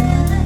Bye.